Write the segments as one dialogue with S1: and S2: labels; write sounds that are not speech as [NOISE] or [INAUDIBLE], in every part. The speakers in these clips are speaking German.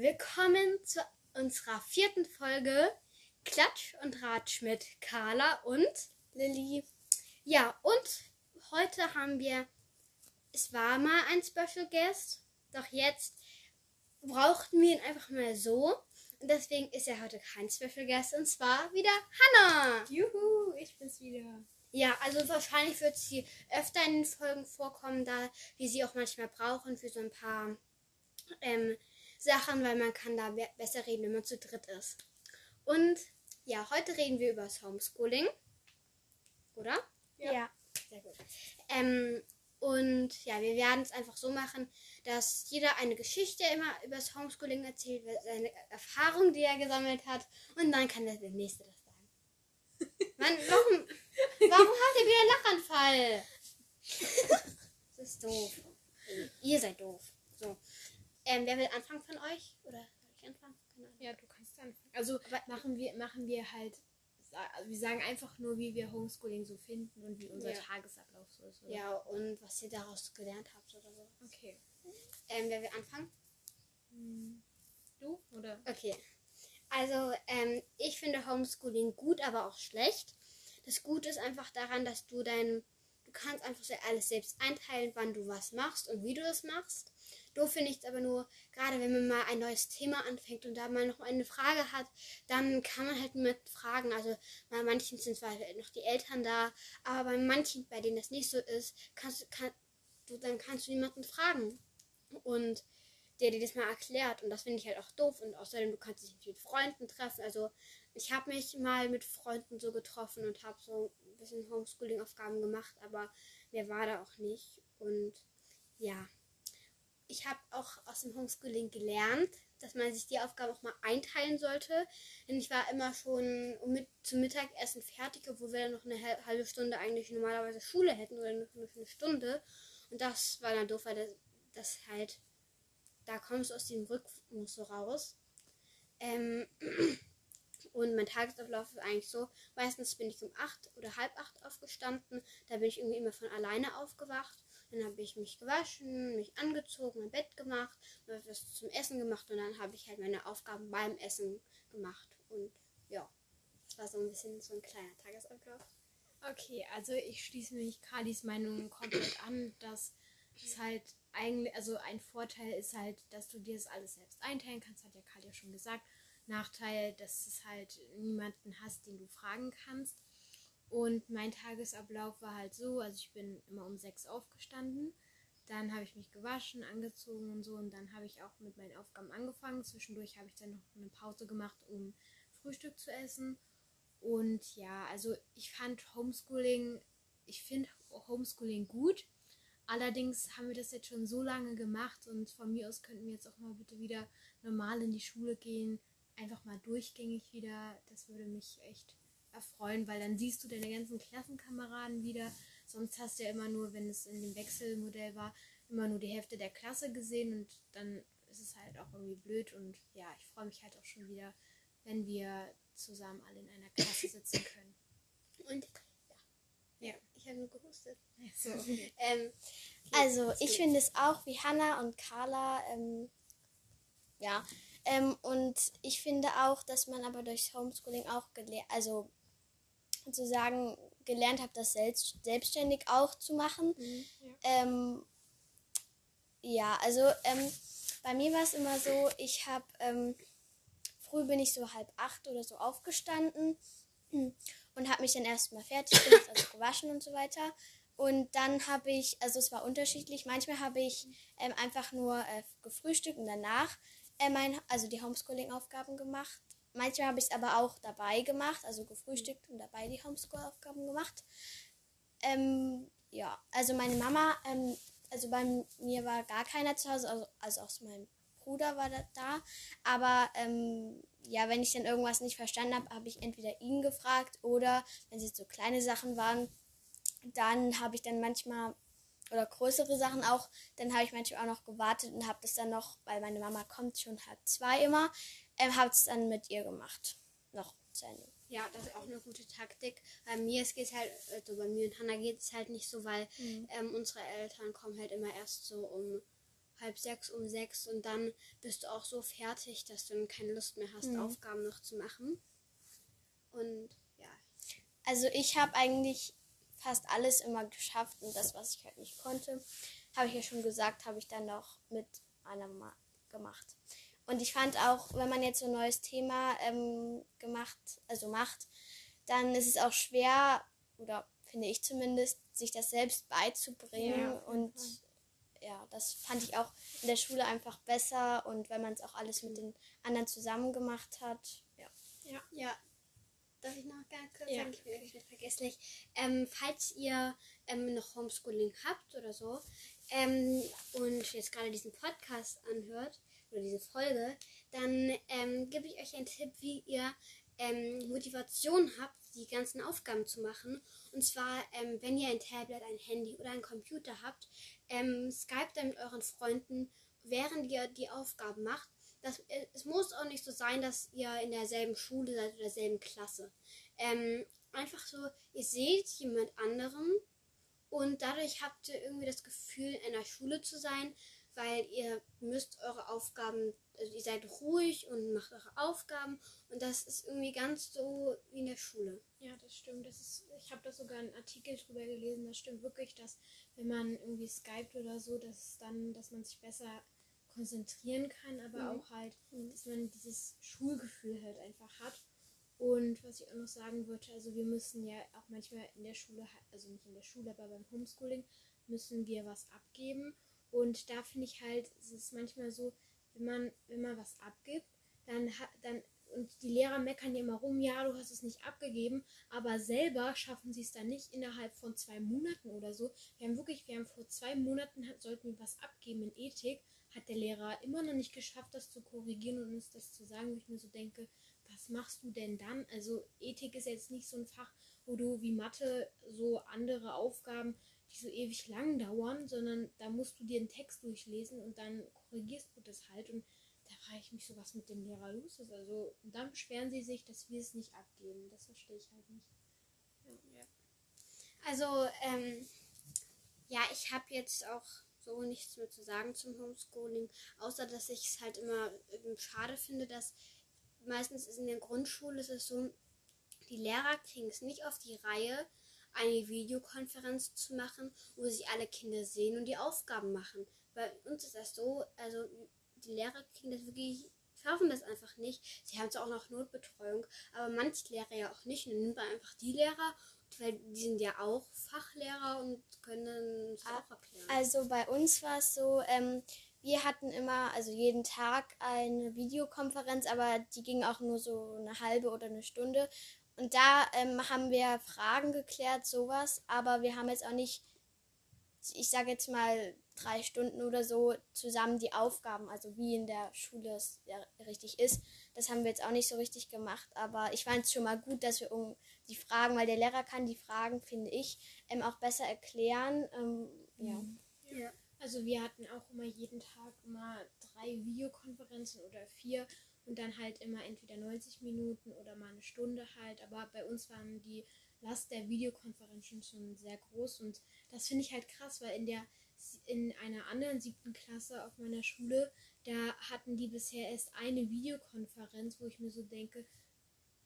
S1: Willkommen zu unserer vierten Folge Klatsch und Ratsch mit Carla und
S2: Lilly.
S1: ja, und heute haben wir, es war mal ein Special Guest, doch jetzt brauchten wir ihn einfach mal so. Und deswegen ist er heute kein Special Guest und zwar wieder Hannah.
S2: Juhu, ich bin's wieder.
S1: Ja, also wahrscheinlich wird sie öfter in den Folgen vorkommen, da wir sie auch manchmal brauchen für so ein paar ähm, Sachen, weil man kann da be besser reden, wenn man zu dritt ist. Und ja, heute reden wir über das Homeschooling. Oder?
S2: Ja.
S1: Sehr gut. Ähm, und ja, wir werden es einfach so machen, dass jeder eine Geschichte immer über das Homeschooling erzählt, seine Erfahrung, die er gesammelt hat. Und dann kann der nächste das sagen. [LAUGHS] Mann, warum, warum habt ihr wieder einen Lachanfall? [LAUGHS] Das ist doof. Ihr seid doof. So. Ähm, wer will anfangen von euch? Oder soll ich anfangen?
S2: Ja, du kannst anfangen. Also machen wir, machen wir halt, also wir sagen einfach nur, wie wir Homeschooling so finden und wie unser
S1: Ja.
S2: Tagesablauf so ist. Oder?
S1: Ja, und was ihr daraus gelernt habt oder so.
S2: Okay.
S1: Ähm, wer will anfangen?
S2: Hm. Du? Oder?
S1: Okay. Also, ähm, ich finde Homeschooling gut, aber auch schlecht. Das Gute ist einfach daran, dass du dein, du kannst einfach alles selbst einteilen, wann du was machst und wie du das machst. Doof finde ich es aber nur, gerade wenn man mal ein neues Thema anfängt und da mal noch eine Frage hat, dann kann man halt niemand fragen. Also bei manchen sind zwar noch die Eltern da, aber bei manchen, bei denen das nicht so ist, kannst, kann, du, dann kannst du niemanden fragen. Und der dir das mal erklärt. Und das finde ich halt auch doof. Und außerdem, du kannst dich mit Freunden treffen. Also ich habe mich mal mit Freunden so getroffen und habe so ein bisschen Homeschooling-Aufgaben gemacht, aber mir war da auch nicht. Und ja, ich habe auch aus dem Homeschooling gelernt, dass man sich die Aufgaben auch mal einteilen sollte. Denn ich war immer schon mit, zum Mittagessen fertig, obwohl wir dann noch eine hal- halbe Stunde eigentlich normalerweise Schule hätten oder nur eine Stunde. Und das war dann doof, weil das, das halt da kommst du aus dem Rhythmus so raus. Ähm, [CLEARS THROAT] und mein Tagesablauf ist eigentlich so, meistens bin ich um 8 oder halb 8 aufgestanden, da bin ich irgendwie immer von alleine aufgewacht. Dann habe ich mich gewaschen, mich angezogen, mein Bett gemacht, was zum Essen gemacht und dann habe ich halt meine Aufgaben beim Essen gemacht. Und ja, das war so ein bisschen so ein kleiner Tagesablauf.
S2: Okay, also ich schließe mich Kalis Meinung komplett an, dass es halt eigentlich, also ein Vorteil ist halt, dass du dir das alles selbst einteilen kannst, hat ja Kali ja schon gesagt. Nachteil, dass es halt niemanden hast, den du fragen kannst. Und mein Tagesablauf war halt so, also ich bin immer um sechs aufgestanden, dann habe ich mich gewaschen, angezogen und so und dann habe ich auch mit meinen Aufgaben angefangen. Zwischendurch habe ich dann noch eine Pause gemacht, um Frühstück zu essen. Und ja, also ich fand Homeschooling, ich finde Homeschooling gut. Allerdings haben wir das jetzt schon so lange gemacht und von mir aus könnten wir jetzt auch mal bitte wieder normal in die Schule gehen. Einfach mal durchgängig wieder. Das würde mich echt erfreuen, weil dann siehst du deine ganzen Klassenkameraden wieder. Sonst hast du ja immer nur, wenn es in dem Wechselmodell war, immer nur die Hälfte der Klasse gesehen und dann ist es halt auch irgendwie blöd. Und ja, ich freue mich halt auch schon wieder, wenn wir zusammen alle in einer Klasse [LAUGHS] sitzen können.
S1: Und ja,
S2: Ja.
S1: ich habe nur gehustet.
S2: So. [LAUGHS]
S1: Ähm,
S3: Also ich finde es auch wie Hannah und Carla, ähm, ja. Ähm, und ich finde auch, dass man aber durchs Homeschooling auch gelernt, also sozusagen gelernt hat, das selbst, selbstständig auch zu machen. Ähm, ja, also ähm, bei mir war es immer so, ich habe, ähm, früh bin ich so halb acht oder so aufgestanden und habe mich dann erstmal fertig gemacht, also gewaschen und so weiter. Und dann habe ich, also es war unterschiedlich, manchmal habe ich ähm, einfach nur äh, gefrühstückt und danach äh, mein, also die Homeschooling-Aufgaben gemacht. Manchmal habe ich es aber auch dabei gemacht, also gefrühstückt und dabei die Homeschool-Aufgaben gemacht. Ähm, ja, also meine Mama, ähm, also bei mir war gar keiner zu Hause, also, also auch mein Bruder war da, da. aber ähm, ja, wenn ich dann irgendwas nicht verstanden habe, habe ich entweder ihn gefragt oder wenn es jetzt so kleine Sachen waren, dann habe ich dann manchmal oder größere Sachen auch, dann habe ich manchmal auch noch gewartet und habe das dann noch, weil meine Mama kommt schon halb zwei immer, ähm, habe es dann mit ihr gemacht. Noch zu Ende.
S1: Ja, das ist auch eine gute Taktik. Bei mir es geht halt, also bei mir und Hannah geht es halt nicht so, weil ähm, unsere Eltern kommen halt immer erst so um halb sechs, um sechs und dann bist du auch so fertig, dass du dann keine Lust mehr hast, mhm. Aufgaben noch zu machen. Und ja.
S3: Also ich habe eigentlich fast alles immer geschafft und das, was ich halt nicht konnte, habe ich ja schon gesagt, habe ich dann noch mit einer Ma gemacht. Und ich fand auch, wenn man jetzt so ein neues Thema ähm, gemacht, also macht, dann ist es auch schwer, oder finde ich zumindest, sich das selbst beizubringen. Ja. Und ja, das fand ich auch in der Schule einfach besser und wenn man es auch alles mit den anderen zusammen gemacht hat. Ja.
S1: Ja. ja. Darf ich noch ganz kurz ja. sagen? Ich bin wirklich nicht vergesslich. Ähm, falls ihr ähm, noch Homeschooling habt oder so ähm, und jetzt gerade diesen Podcast anhört oder diese Folge, dann ähm, gebe ich euch einen Tipp, wie ihr ähm, Motivation habt, die ganzen Aufgaben zu machen. Und zwar, ähm, wenn ihr ein Tablet, ein Handy oder ein Computer habt, ähm, Skype dann mit euren Freunden, während ihr die Aufgaben macht. Das, äh, es muss auch nicht so sein, dass ihr in derselben Schule seid oder derselben Klasse. Ähm, einfach so, ihr seht jemand anderen und dadurch habt ihr irgendwie das Gefühl, in der Schule zu sein, weil ihr müsst eure Aufgaben, also ihr seid ruhig und macht eure Aufgaben und das ist irgendwie ganz so wie in der Schule.
S2: Ja, das stimmt. Das ist, ich habe da sogar einen Artikel drüber gelesen. Das stimmt wirklich, dass wenn man irgendwie skypt oder so, dass dann, dass man sich besser konzentrieren kann, aber mhm. auch halt, dass man dieses Schulgefühl halt einfach hat. Und was ich auch noch sagen wollte, also wir müssen ja auch manchmal in der Schule, also nicht in der Schule, aber beim Homeschooling müssen wir was abgeben. Und da finde ich halt, es ist manchmal so, wenn man, wenn man was abgibt, dann hat, dann, und die Lehrer meckern ja immer rum, ja, du hast es nicht abgegeben, aber selber schaffen sie es dann nicht innerhalb von zwei Monaten oder so. Wir haben wirklich, wir haben vor zwei Monaten, sollten wir was abgeben in Ethik, hat der Lehrer immer noch nicht geschafft, das zu korrigieren und uns das zu sagen, wo ich mir so denke, was machst du denn dann? Also Ethik ist jetzt nicht so ein Fach, wo du wie Mathe so andere Aufgaben die so ewig lang dauern, sondern da musst du dir einen Text durchlesen und dann korrigierst du das halt. Und da frage ich mich so, was mit dem Lehrer los ist. Also, und dann beschweren sie sich, dass wir es nicht abgeben. Das verstehe ich halt nicht.
S1: Ja. Also, ähm, ja, ich habe jetzt auch so nichts mehr zu sagen zum Homeschooling, außer dass ich es halt immer schade finde, dass meistens ist in der Grundschule ist es so, die Lehrer kriegen es nicht auf die Reihe, eine Videokonferenz zu machen, wo sich alle Kinder sehen und die Aufgaben machen. Bei uns ist das so, also die Lehrer kriegen das wirklich, schaffen das einfach nicht. Sie haben zwar auch noch Notbetreuung, aber manche Lehrer ja auch nicht. Und dann nimmt man einfach die Lehrer, weil die sind ja auch Fachlehrer und können es auch erklären.
S3: Also bei uns war es so, ähm, wir hatten immer, also jeden Tag eine Videokonferenz, aber die ging auch nur so eine halbe oder eine Stunde. Und da ähm, haben wir Fragen geklärt, sowas, aber wir haben jetzt auch nicht, ich sage jetzt mal drei Stunden oder so zusammen die Aufgaben, also wie in der Schule es ja richtig ist. Das haben wir jetzt auch nicht so richtig gemacht, aber ich fand es schon mal gut, dass wir um die Fragen, weil der Lehrer kann die Fragen, finde ich, ähm, auch besser erklären. Ähm, ja.
S2: ja. Also wir hatten auch immer jeden Tag immer drei Videokonferenzen oder vier und dann halt immer entweder 90 Minuten oder mal eine Stunde halt. Aber bei uns waren die Last der Videokonferenzen schon sehr groß und das finde ich halt krass, weil in der in einer anderen siebten Klasse auf meiner Schule, da hatten die bisher erst eine Videokonferenz, wo ich mir so denke,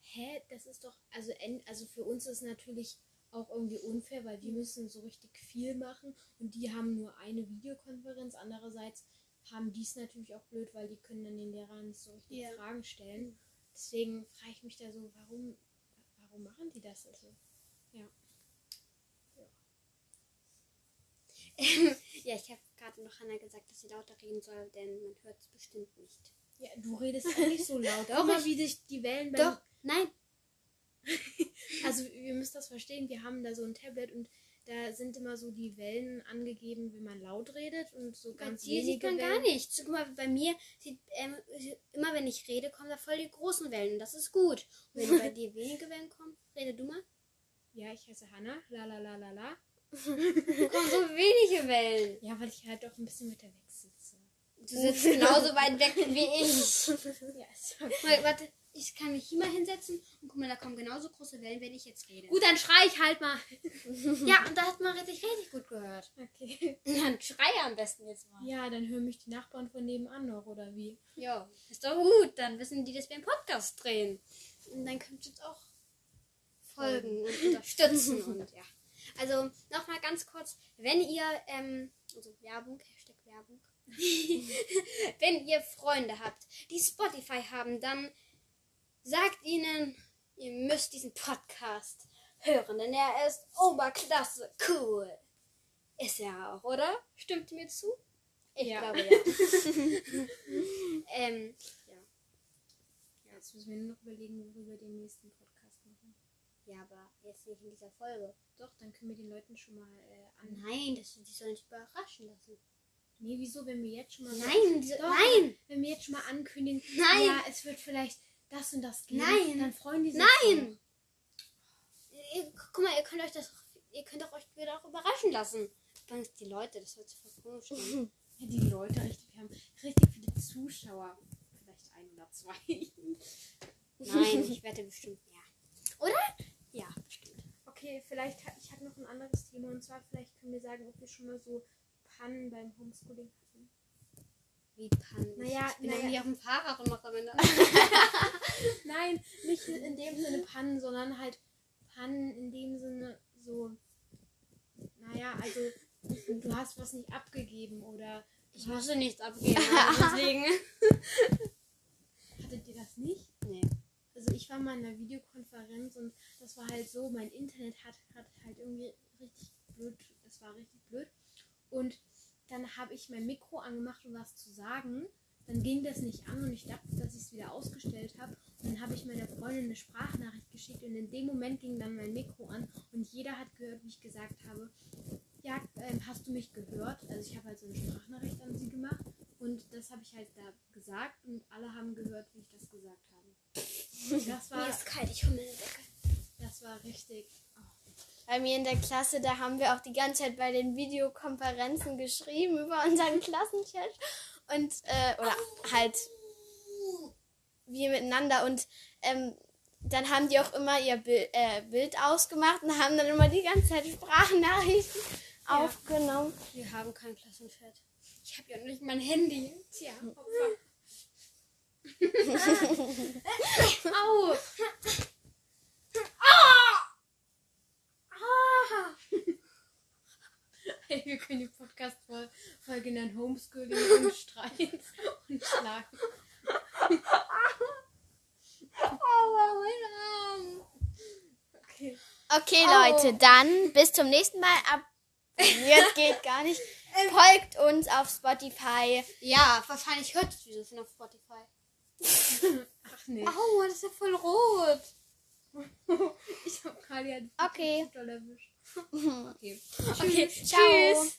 S2: hä, das ist doch, also, also für uns ist natürlich auch irgendwie unfair, weil wir müssen so richtig viel machen und die haben nur eine Videokonferenz. Andererseits haben die es natürlich auch blöd, weil die können dann den Lehrern nicht so richtig yeah. Fragen stellen. Deswegen frage ich mich da so, warum, warum machen die das also? Ja.
S1: Ja, [LAUGHS] ja ich habe gerade noch Hannah gesagt, dass sie lauter reden soll, denn man hört es bestimmt nicht.
S2: Ja, du redest auch nicht so laut. [LAUGHS] Doch, mal, wie dich die Wellen
S1: Doch, nein. [LAUGHS]
S2: also, ihr müsst das verstehen, wir haben da so ein Tablet und da sind immer so die Wellen angegeben, wenn man laut redet und so
S1: bei
S2: ganz
S1: dir sieht man Wellen. gar nichts. Guck mal, bei mir sieht ähm, immer wenn ich rede, kommen da voll die großen Wellen. Das ist gut. Und wenn bei [LAUGHS] dir wenige Wellen kommen, rede du mal.
S2: Ja, ich heiße Hanna. La la la la la.
S1: kommen so wenige Wellen.
S2: Ja, weil ich halt doch ein bisschen weiter weg sitze.
S1: Du sitzt genauso weit weg wie ich. [LAUGHS] ja, ist okay. Warte, ich kann mich hier mal hinsetzen und guck mal, da kommen genauso große Wellen, wenn ich jetzt rede.
S2: Gut, dann schrei ich halt mal. [LAUGHS]
S1: Ja, und da hat man richtig, richtig gut gehört.
S2: Okay.
S1: Dann schreie am besten jetzt mal.
S2: Ja, dann hören mich die Nachbarn von nebenan noch, oder wie?
S1: Ja, ist doch gut. Dann wissen die, dass wir einen Podcast drehen. Und dann könnt ihr uns auch folgen und unterstützen. [LAUGHS] und ja. Also nochmal ganz kurz, wenn ihr, ähm, also Werbung, Hashtag Werbung, [LAUGHS] wenn ihr Freunde habt, die Spotify haben, dann sagt ihnen, ihr müsst diesen Podcast hören, denn er ist oberklasse cool. Ist er auch, oder? Stimmt ihr mir zu? Ich
S2: Ja.
S1: glaube ja. [LAUGHS] ähm, ja.
S2: Jetzt müssen wir nur noch überlegen, worüber wir den nächsten Podcast machen.
S1: Ja, aber jetzt nicht in dieser Folge.
S2: Doch, dann können wir den Leuten schon mal äh, an.
S1: Nein, das, die sollen sich überraschen lassen.
S2: Nee, wieso, wenn wir jetzt schon mal.
S1: Nein, diese,
S2: Doch,
S1: nein,
S2: Wenn wir jetzt schon mal ankündigen,
S1: Nein.
S2: ja, es wird vielleicht das und das geben,
S1: Nein.
S2: dann freuen die sich.
S1: nein. Ihr, guck mal, ihr könnt euch das, ihr könnt auch euch wieder auch überraschen lassen. Übrigens die Leute, das hört sich voll komisch an. [LAUGHS]
S2: Ja, die Leute, richtig, wir haben richtig viele Zuschauer. Vielleicht ein oder zwei. [LAUGHS]
S1: Nein, ich wette bestimmt ja. Oder? Ja, bestimmt.
S2: Okay, vielleicht, ha- ich habe noch ein anderes Thema und zwar vielleicht können wir sagen, ob wir schon mal so Pannen beim Homeschooling hatten.
S1: Wie Pannen.
S2: Naja,
S1: ich bin
S2: naja.
S1: nie auf dem Fahrrad und mache damit. [LAUGHS]
S2: Nein, nicht in dem Sinne Pannen, sondern halt Pannen in dem Sinne so, naja, also du hast was nicht abgegeben oder
S1: Ich musste nichts abgeben. [LAUGHS] also deswegen.
S2: hattet ihr das nicht?
S1: nee.
S2: Also ich war mal in einer Videokonferenz und das war halt so, mein Internet hat, hat halt irgendwie richtig blöd, das war richtig blöd. Und dann habe ich mein Mikro angemacht, um was zu sagen. Dann ging das nicht an und ich dachte, dass ich es wieder ausgestellt habe. Und dann habe ich meiner Freundin eine Sprachnachricht geschickt und in dem Moment ging dann mein Mikro an und jeder hat gehört, wie ich gesagt habe, ja, ähm, hast du mich gehört? Also ich habe halt so eine Sprachnachricht an sie gemacht und das habe ich halt da gesagt und alle haben gehört, wie ich das gesagt habe. Das
S1: Mir
S2: war,
S1: ist kalt, ich hole mir eine Decke.
S2: das war richtig. Oh.
S3: Bei mir in der Klasse, da haben wir auch die ganze Zeit bei den Videokonferenzen geschrieben über unseren Klassenchat. Und, äh, oder halt wir miteinander. Und ähm, dann haben die auch immer ihr Bild, äh, Bild ausgemacht und haben dann immer die ganze Zeit Sprachnachrichten aufgenommen.
S1: Wir haben kein Klassenchat. Ich habe ja noch nicht mein Handy.
S2: Tja, Opfer. [LAUGHS] [LAUGHS] Au! Ah! [LAUGHS] Hey, wir können die Podcast-Folge nennen Homeschooling und Streit [LAUGHS] und Schlagen. Okay.
S3: Okay, Leute, dann bis zum nächsten Mal. Ab jetzt [LAUGHS] geht gar nicht. Folgt uns auf Spotify.
S1: Ja, wahrscheinlich hört es dieses auf Spotify.
S2: Ach nee.
S1: Aua, das ist ja voll rot. [LAUGHS]
S2: Ich hab Kali halt
S3: Okay.
S2: erwischt.
S1: Okay. [LAUGHS]
S3: Okay,
S1: Tschüss.